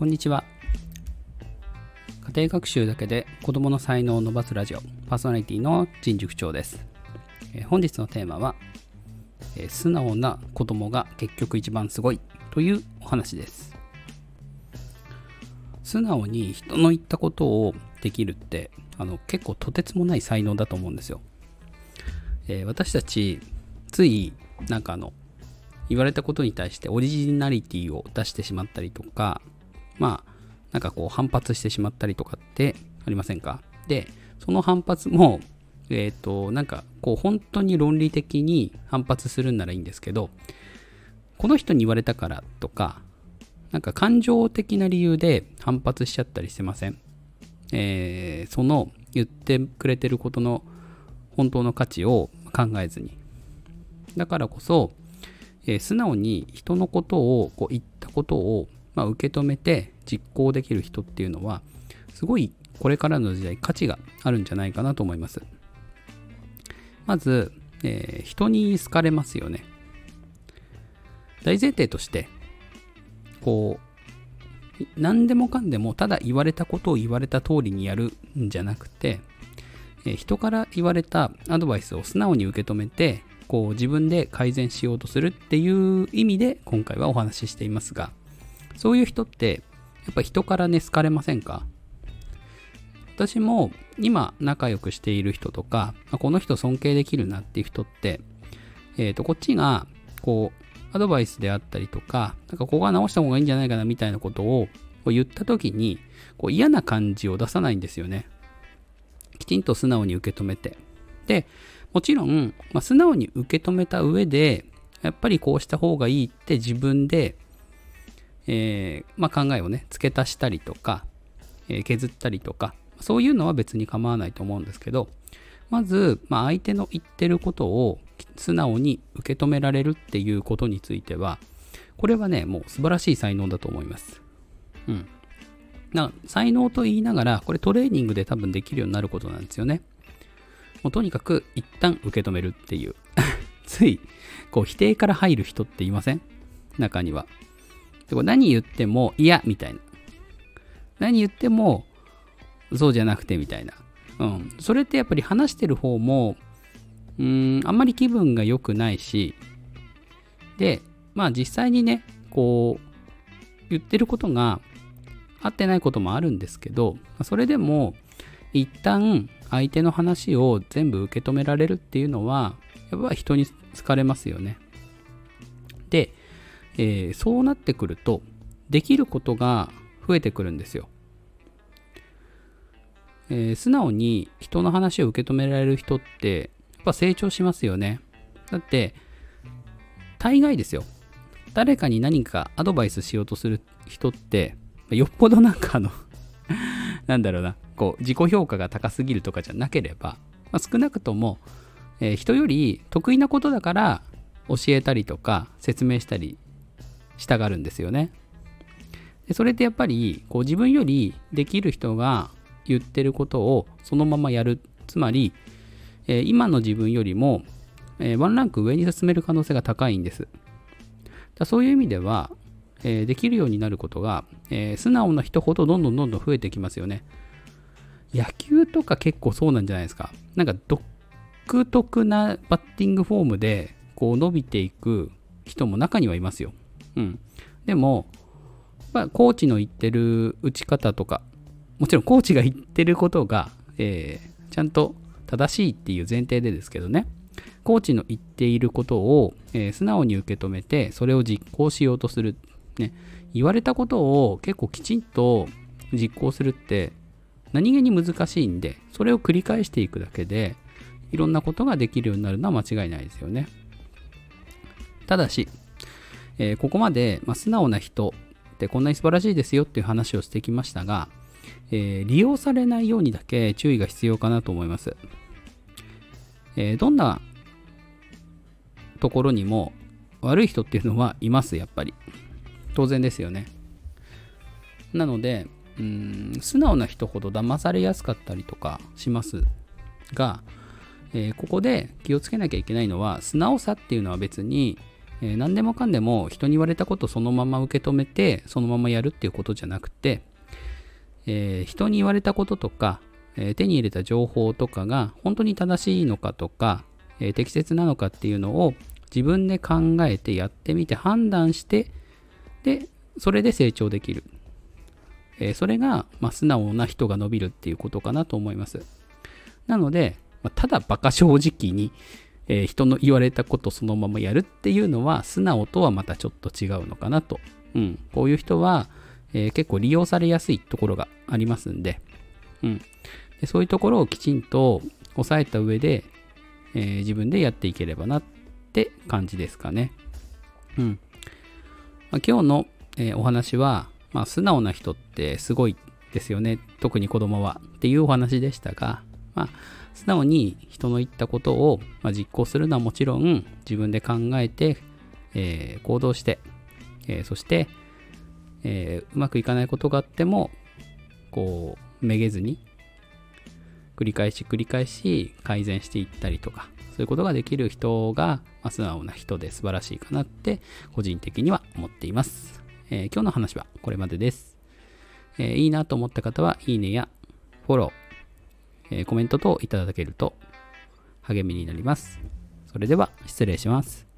こんにちは。家庭学習だけで子供の才能を伸ばすラジオパーソナリティの陳塾長です、本日のテーマは、素直な子供が結局一番すごいというお話です。素直に人の言ったことをできるってあの結構とてつもない才能だと思うんですよ、えー私たちついなんかあの言われたことに対してオリジナリティを出してしまったりとかまあなんかこう反発してしまったりとかってありませんか？でその反発もえっ、となんかこう本当に論理的に反発するんならいいんですけどこの人に言われたからとかなんか感情的な理由で反発しちゃったりしてません？えーその言ってくれてることの本当の価値を考えずに。だからこそ、えー素直に人のことをこう言ったことを、まあ、受け止めて実行できる人っていうのはすごいこれからの時代価値があるんじゃないかなと思います。まず、えー人に好かれますよね。大前提としてこう何でもかんでもただ言われたことを言われた通りにやるんじゃなくて、えー人から言われたアドバイスを素直に受け止めてこう自分で改善しようとするっていう意味で今回はお話ししていますがそういう人ってやっぱ人からね好かれませんか？私も今仲良くしている人とかこの人尊敬できるなっていう人って、えー、とこっちがこうアドバイスであったりとかなんかここは直した方がいいんじゃないかなみたいなことを言った時にこう嫌な感じを出さないんですよね。きちんと素直に受け止めて。でもちろん、まあ、素直に受け止めた上でやっぱりこうした方がいいって自分で、えーまあ、考えをね付け足したりとか、えー削ったりとかそういうのは別に構わないと思うんですけどまず、まあ、相手の言ってることを素直に受け止められるっていうことについてはこれはねもう素晴らしい才能だと思います。うん。な才能と言いながらこれトレーニングで多分できるようになることなんですよね。もうとにかく一旦受け止めるっていう。ついこう否定から入る人っていません？中には。何言っても嫌みたいな。何言ってもそうじゃなくてみたいな。うん。それってやっぱり話してる方もうんあんまり気分が良くないしでまあ実際にねこう言ってることが合ってないこともあるんですけどそれでも一旦相手の話を全部受け止められるっていうのはやっぱ人に好かれますよね。で、えーそうなってくるとできることが増えてくるんですよ、えー素直に人の話を受け止められる人ってやっぱ成長しますよね。だって大概ですよ。誰かに何かアドバイスしようとする人ってよっぽどなんかあの なんだろうなこう自己評価が高すぎるとかじゃなければ、まあ、少なくとも、えー人より得意なことだから教えたりとか説明したりしたがるんですよね。でそれってやっぱりこう自分よりできる人が言ってることをそのままやる。つまり、えー今の自分よりも、えーワンランク上に進める可能性が高いんです。だそういう意味では、えーできるようになることが、え素直な人ほどどんどんどんどん増えてきますよね。野球とか結構そうなんじゃないですか。なんか独特なバッティングフォームでこう伸びていく人も中にはいますよ。うんでもまあ、コーチの言ってる打ち方とか、もちろんコーチが言ってることが、えーちゃんと正しいっていう前提でですけどね、コーチの言っていることを、えー素直に受け止めて、それを実行しようとする。ね、言われたことを結構きちんと実行するって何気に難しいんで、それを繰り返していくだけで、いろんなことができるようになるのは間違いないですよね。ただし、えーここまで、まあ、素直な人ってこんなに素晴らしいですよっていう話をしてきましたが、えー利用されないようにだけ注意が必要かなと思います。えーどんなところにも悪い人っていうのはいます、やっぱり。当然ですよね。なので、うん素直な人ほど騙されやすかったりとかしますが、えーここで気をつけなきゃいけないのは素直さっていうのは別に、えー、何でもかんでも人に言われたことそのまま受け止めてそのままやるっていうことじゃなくて、えー、人に言われたこととか、えー、手に入れた情報とかが本当に正しいのかとか、え適切なのかっていうのを自分で考えてやってみて判断してでそれで成長できる、えそれが、まあ、素直な人が伸びるっていうことかなと思います。なので、まあ、ただ馬鹿正直にえー、人の言われたことそのままやるっていうのは素直とはまたちょっと違うのかなと。うん。こういう人は、えー、結構利用されやすいところがありますんで、うん。でそういうところをきちんと押さえた上で、えー、自分でやっていければなって感じですかね。うん。まあ、今日の、えー、お話は、まあ、素直な人ってすごいですよね。特に子供はっていうお話でしたが、まあ、素直に人の言ったことを、まあ、実行するのはもちろん自分で考えて、えー、行動して、えー、そして、えー、うまくいかないことがあってもこうめげずに繰り返し繰り返し改善していったりとかそういうことができる人が、まあ、素直な人で素晴らしいかなって個人的には思っています、え今日の話はこれまでです、えいいなと思った方はいいねやフォローえコメント等いただけると励みになります。それでは失礼します。